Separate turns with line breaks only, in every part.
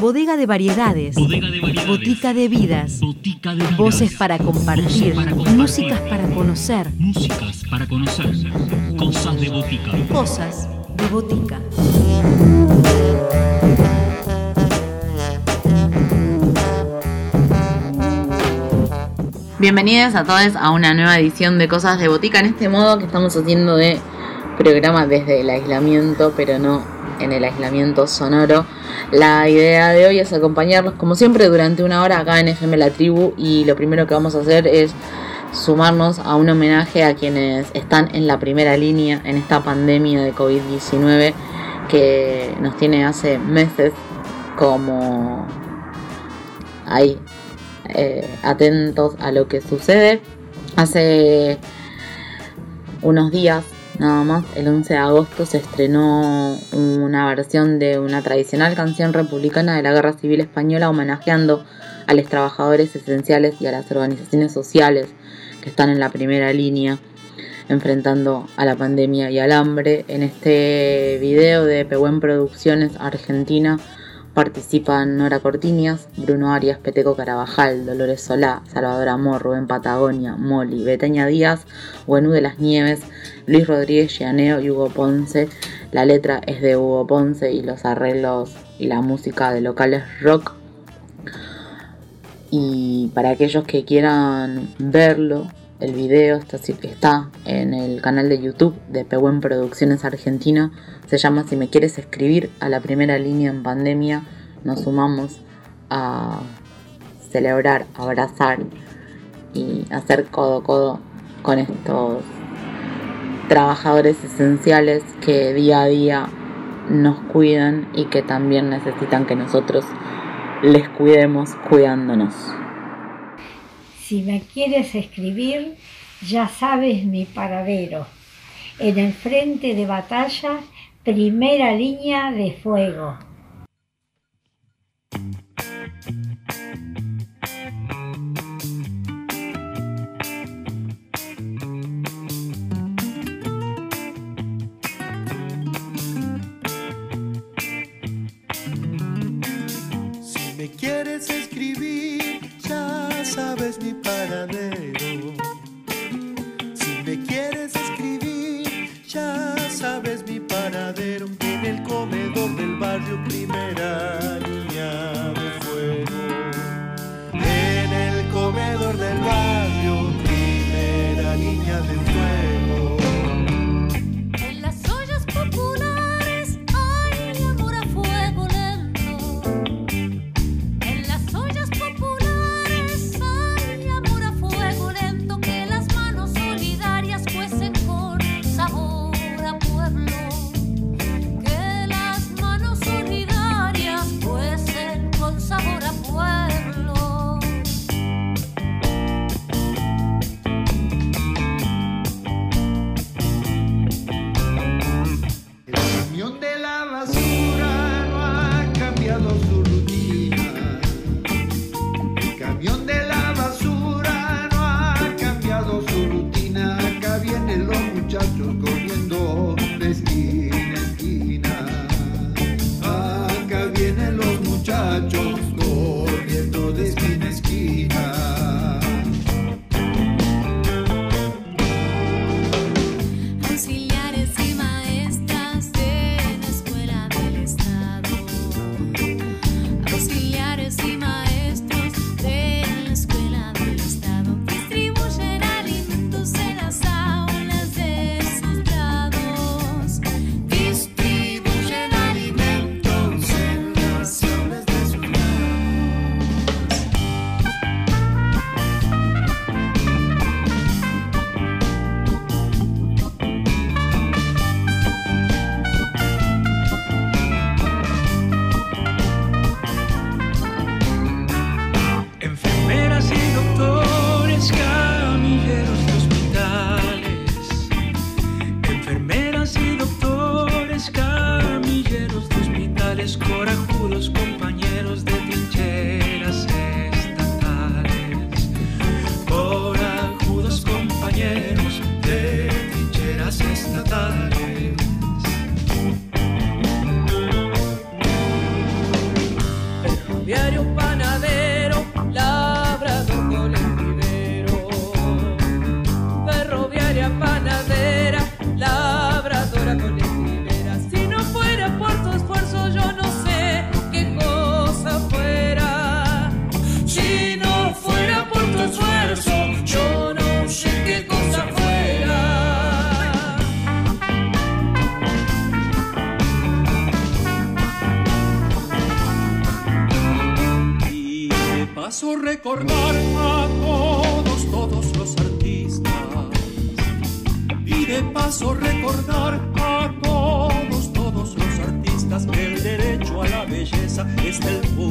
Bodega de variedades. Botica de vidas. Voces para compartir. Músicas para conocer.
Músicas para conocer. Cosas de botica.
Cosas de botica.
Bienvenidos a todos a una nueva edición de Cosas de Botica en este modo que estamos haciendo de programa desde el aislamiento, pero no en el aislamiento sonoro. La idea de hoy es acompañarlos como siempre durante una hora acá en FM La Tribu y lo primero que vamos a hacer es sumarnos a un homenaje a quienes están en la primera línea en esta pandemia de COVID-19 que nos tiene hace meses como ahí eh, atentos a lo que sucede. Hace unos días nada más, el 11 de agosto se estrenó una versión de una tradicional canción republicana de la Guerra Civil Española homenajeando a los trabajadores esenciales y a las organizaciones sociales que están en la primera línea enfrentando a la pandemia y al hambre. En este video de Pehuen Producciones Argentina Participan Nora Cortiñas, Bruno Arias, Peteco Carabajal, Dolores Solá, Salvador Amor, Rubén Patagonia, Moli, Beteña Díaz, Buenú de las Nieves, Luis Rodríguez Llaneo y Hugo Ponce. La letra es de Hugo Ponce y los arreglos y la música de locales rock. Y para aquellos que quieran verlo, el video está, está en el canal de YouTube de Pehuen Producciones Argentina. Se llama Si me quieres escribir a la primera línea en pandemia. Nos sumamos a celebrar, abrazar y hacer codo a codo con estos trabajadores esenciales que día a día nos cuidan y que también necesitan que nosotros les cuidemos cuidándonos.
Si me quieres escribir, ya sabes mi paradero. En el frente de batalla, primera línea de fuego.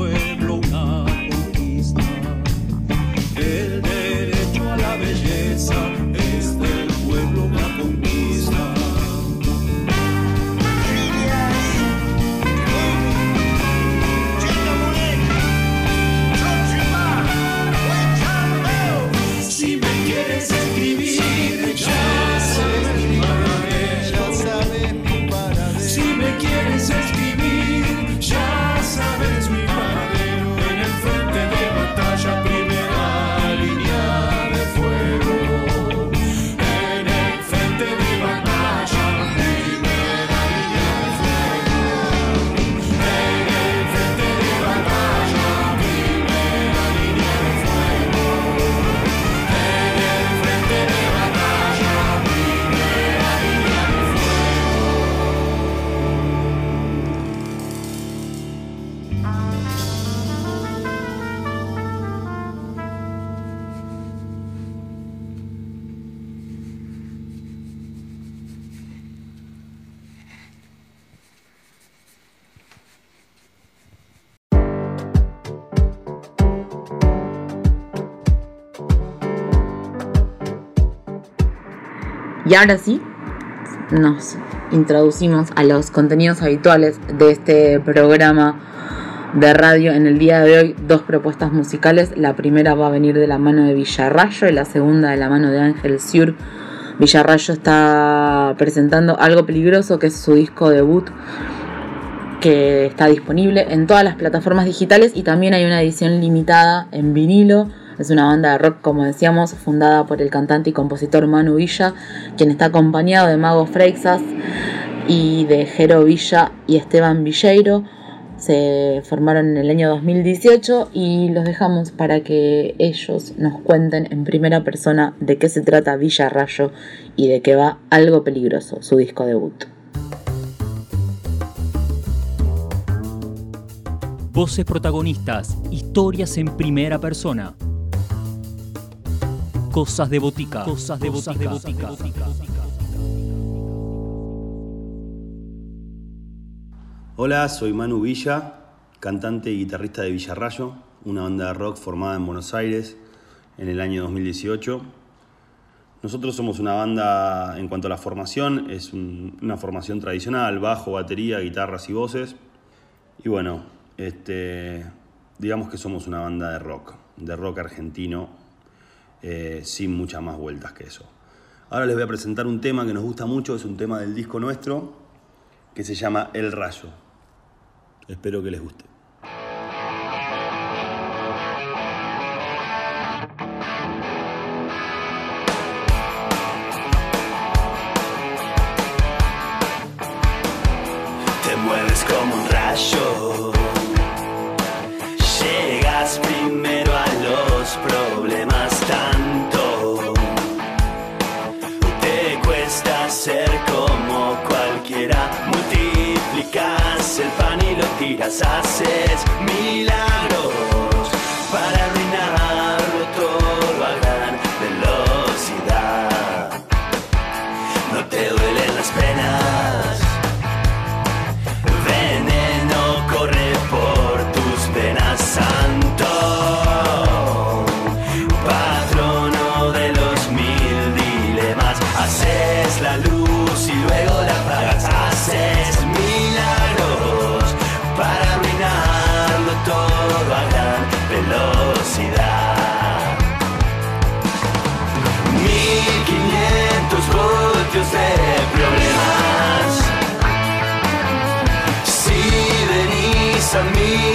Es
Y ahora sí, nos introducimos a los contenidos habituales de este programa de radio. En el día de hoy, dos propuestas musicales. La primera va a venir de la mano de Villarrayo y la segunda de la mano de Ángel Siur. Villarrayo está presentando algo peligroso que es su disco debut que está disponible en todas las plataformas digitales y también hay una edición limitada en vinilo. Es una banda de rock, como decíamos, fundada por el cantante y compositor Manu Villa, quien está acompañado de Mago Freixas y de Jero Villa y Esteban Villeiro. Se formaron en el año 2018 y los dejamos para que ellos nos cuenten en primera persona de qué se trata Villa Rayo y de qué va Algo Peligroso, su disco debut.
Voces protagonistas, historias en primera persona. Cosas de botica. Cosas de botica.
Hola, soy Manu Villa, cantante y guitarrista de Villarrayo, una banda de rock formada en Buenos Aires en el año 2018. Nosotros somos una banda, en cuanto a la formación, es un- una formación tradicional, bajo, batería, guitarras y voces. Y bueno, este, digamos que somos una banda de rock, de rock argentino, eh, sin muchas más vueltas que eso. Ahora les voy a presentar un tema que nos gusta mucho, es un tema del disco nuestro, que se llama El Rayo. Espero que les guste.
Tiras. Haces milagros
me.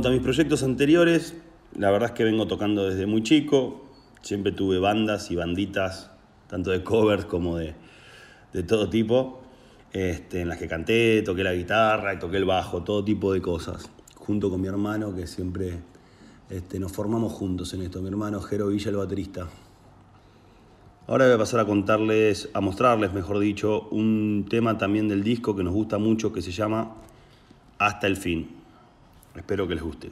Cuanto a mis proyectos anteriores, la verdad es que vengo tocando desde muy chico. Siempre tuve bandas y banditas, tanto de covers como de, de todo tipo, este, en las que canté, toqué la guitarra toqué el bajo, todo tipo de cosas. Junto con mi hermano, que siempre este, nos formamos juntos en esto. Mi hermano Jero Villa, el baterista. Ahora voy a pasar a contarles, a mostrarles, mejor dicho, un tema también del disco que nos gusta mucho que se llama Hasta el fin. Espero que les guste.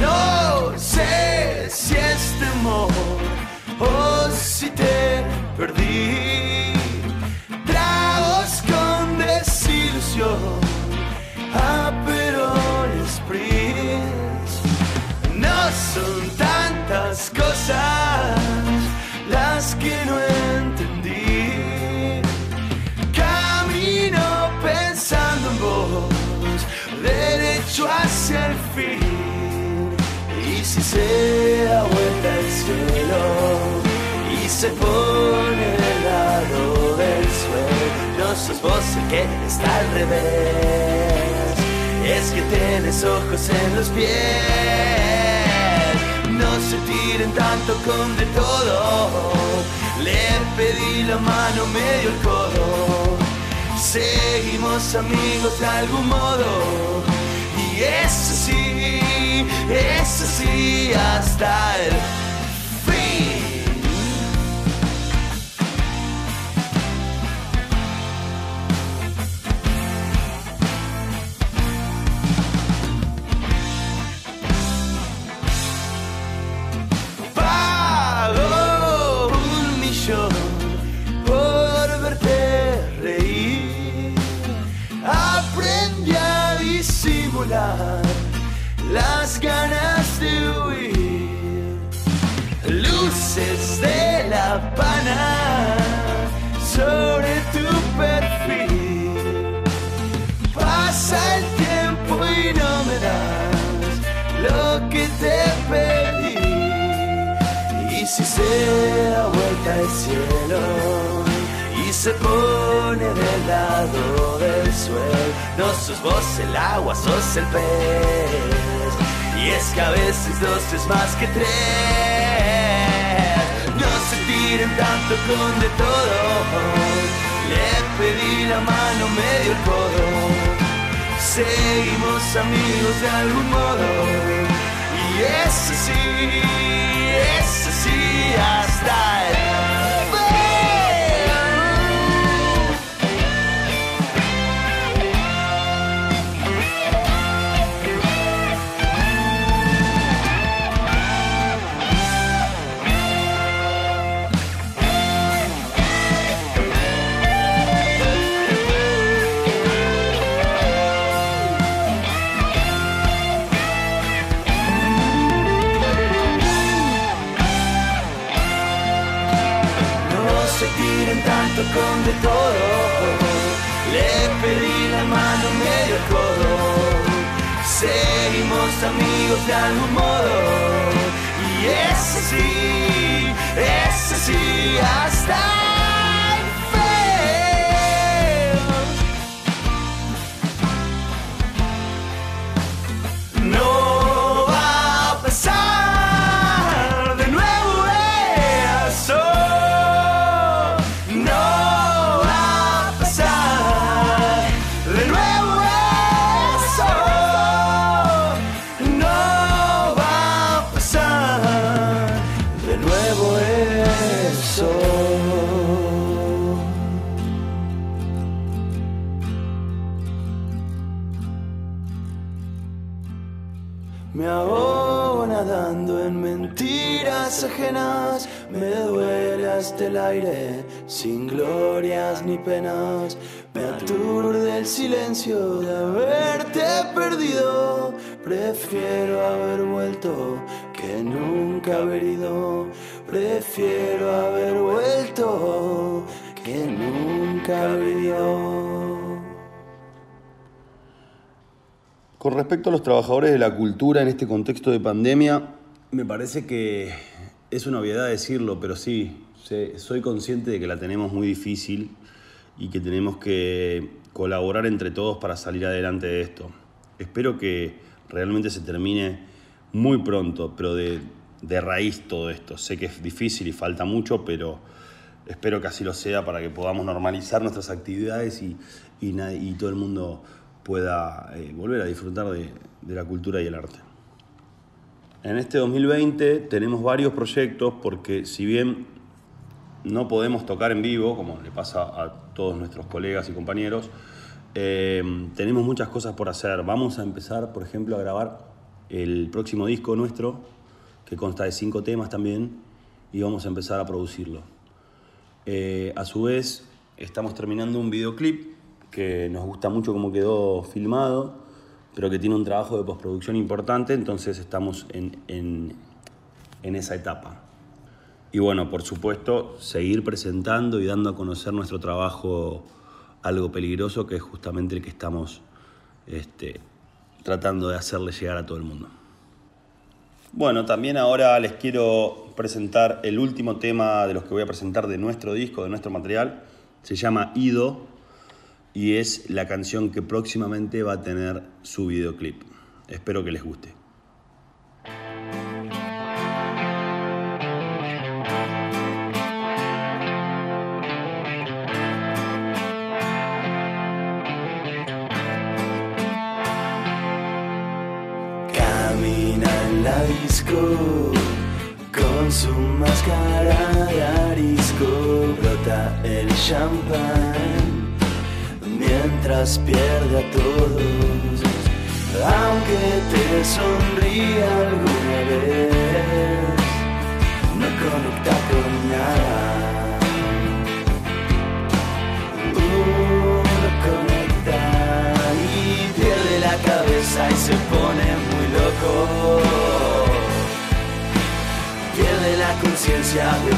No sé si es temor o si te perdí. Da vuelta el cielo y se pone del lado del suelo, no sos vos el que está al revés. Es que tienes ojos en los pies. No se tiren tanto con de todo. Le pedí la mano medio el codo. Seguimos amigos de algún modo. Y eso sí, eso sí, hasta el fin. Pago un millón por verte reír. Aprendí a disimular de la pana sobre tu perfil. Pasa el tiempo y no me das lo que te pedí. Y si se da vuelta el cielo y se pone del lado del suelo, no sos vos el agua, sos el pez. Y es que a veces dos es más que tres. Se tiren tanto con de todo. Le pedí la mano medio el codo. Seguimos amigos de algún modo. Y eso sí, eso sí, hasta el duele hasta el aire, sin glorias ni penas. Me aturde el silencio de haberte perdido, prefiero haber vuelto que nunca haber ido. Prefiero haber vuelto que nunca haber ido.
Con respecto a los trabajadores de la cultura en este contexto de pandemia, me parece que es una obviedad decirlo, pero sí, soy consciente de que la tenemos muy difícil y que tenemos que colaborar entre todos para salir adelante de esto. Espero que realmente se termine muy pronto, pero de, de raíz todo esto. Sé que es difícil y falta mucho, pero espero que así lo sea para que podamos normalizar nuestras actividades y, y y todo el mundo pueda eh, volver a disfrutar de, de la cultura y el arte. En este 2020 tenemos varios proyectos porque si bien no podemos tocar en vivo, como le pasa a todos nuestros colegas y compañeros, eh, tenemos muchas cosas por hacer. Vamos a empezar, por ejemplo, a grabar el próximo disco nuestro, que consta de cinco temas también, y vamos a empezar a producirlo. Eh, a su vez, estamos terminando un videoclip que nos gusta mucho cómo quedó filmado, pero que tiene un trabajo de postproducción importante, entonces estamos en, en- en esa etapa. Y bueno, por supuesto, seguir presentando y dando a conocer nuestro trabajo algo peligroso, que es justamente el que estamos este, tratando de hacerle llegar a todo el mundo. Bueno, también ahora les quiero presentar el último tema de los que voy a presentar de nuestro disco, de nuestro material. Se llama Ido y es la canción que próximamente va a tener su videoclip. Espero que les guste.
Champán mientras pierde a todos. Aunque te sonría alguna vez, no conecta con nada. No conecta y pierde la cabeza y se pone muy loco. Pierde la conciencia de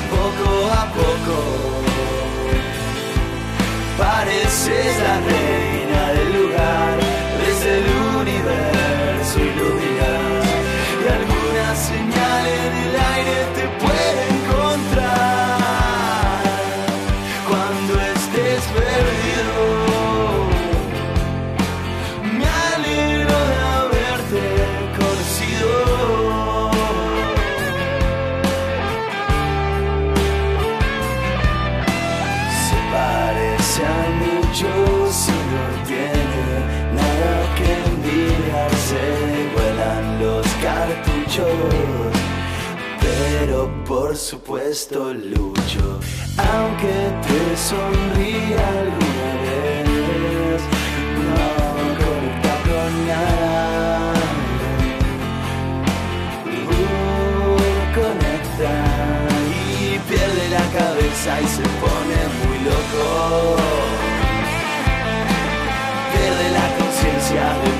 supuesto lucho. Aunque te sonría alguna vez, no conecta con nada. Uh, conecta y pierde la cabeza y se pone muy loco. Pierde la conciencia de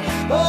se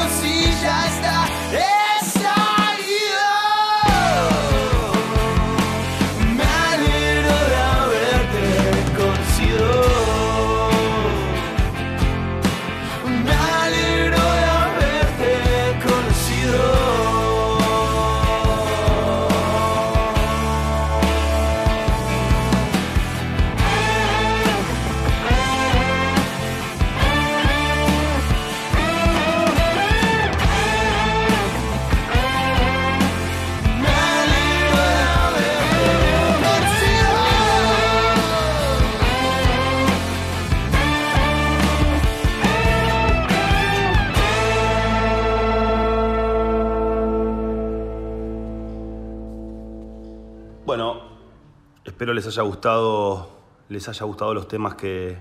Espero les haya gustado, les haya gustado los temas que,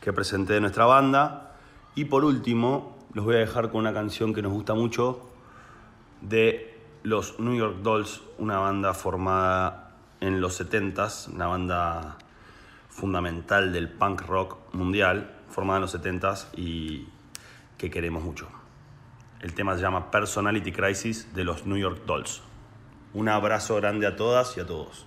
presenté de nuestra banda. Y por último, los voy a dejar con una canción que nos gusta mucho de los New York Dolls, una banda formada en los 70s, una banda fundamental del punk rock mundial, formada en los 70s y que queremos mucho. El tema se llama Personality Crisis de los New York Dolls. Un abrazo grande a todas y a todos.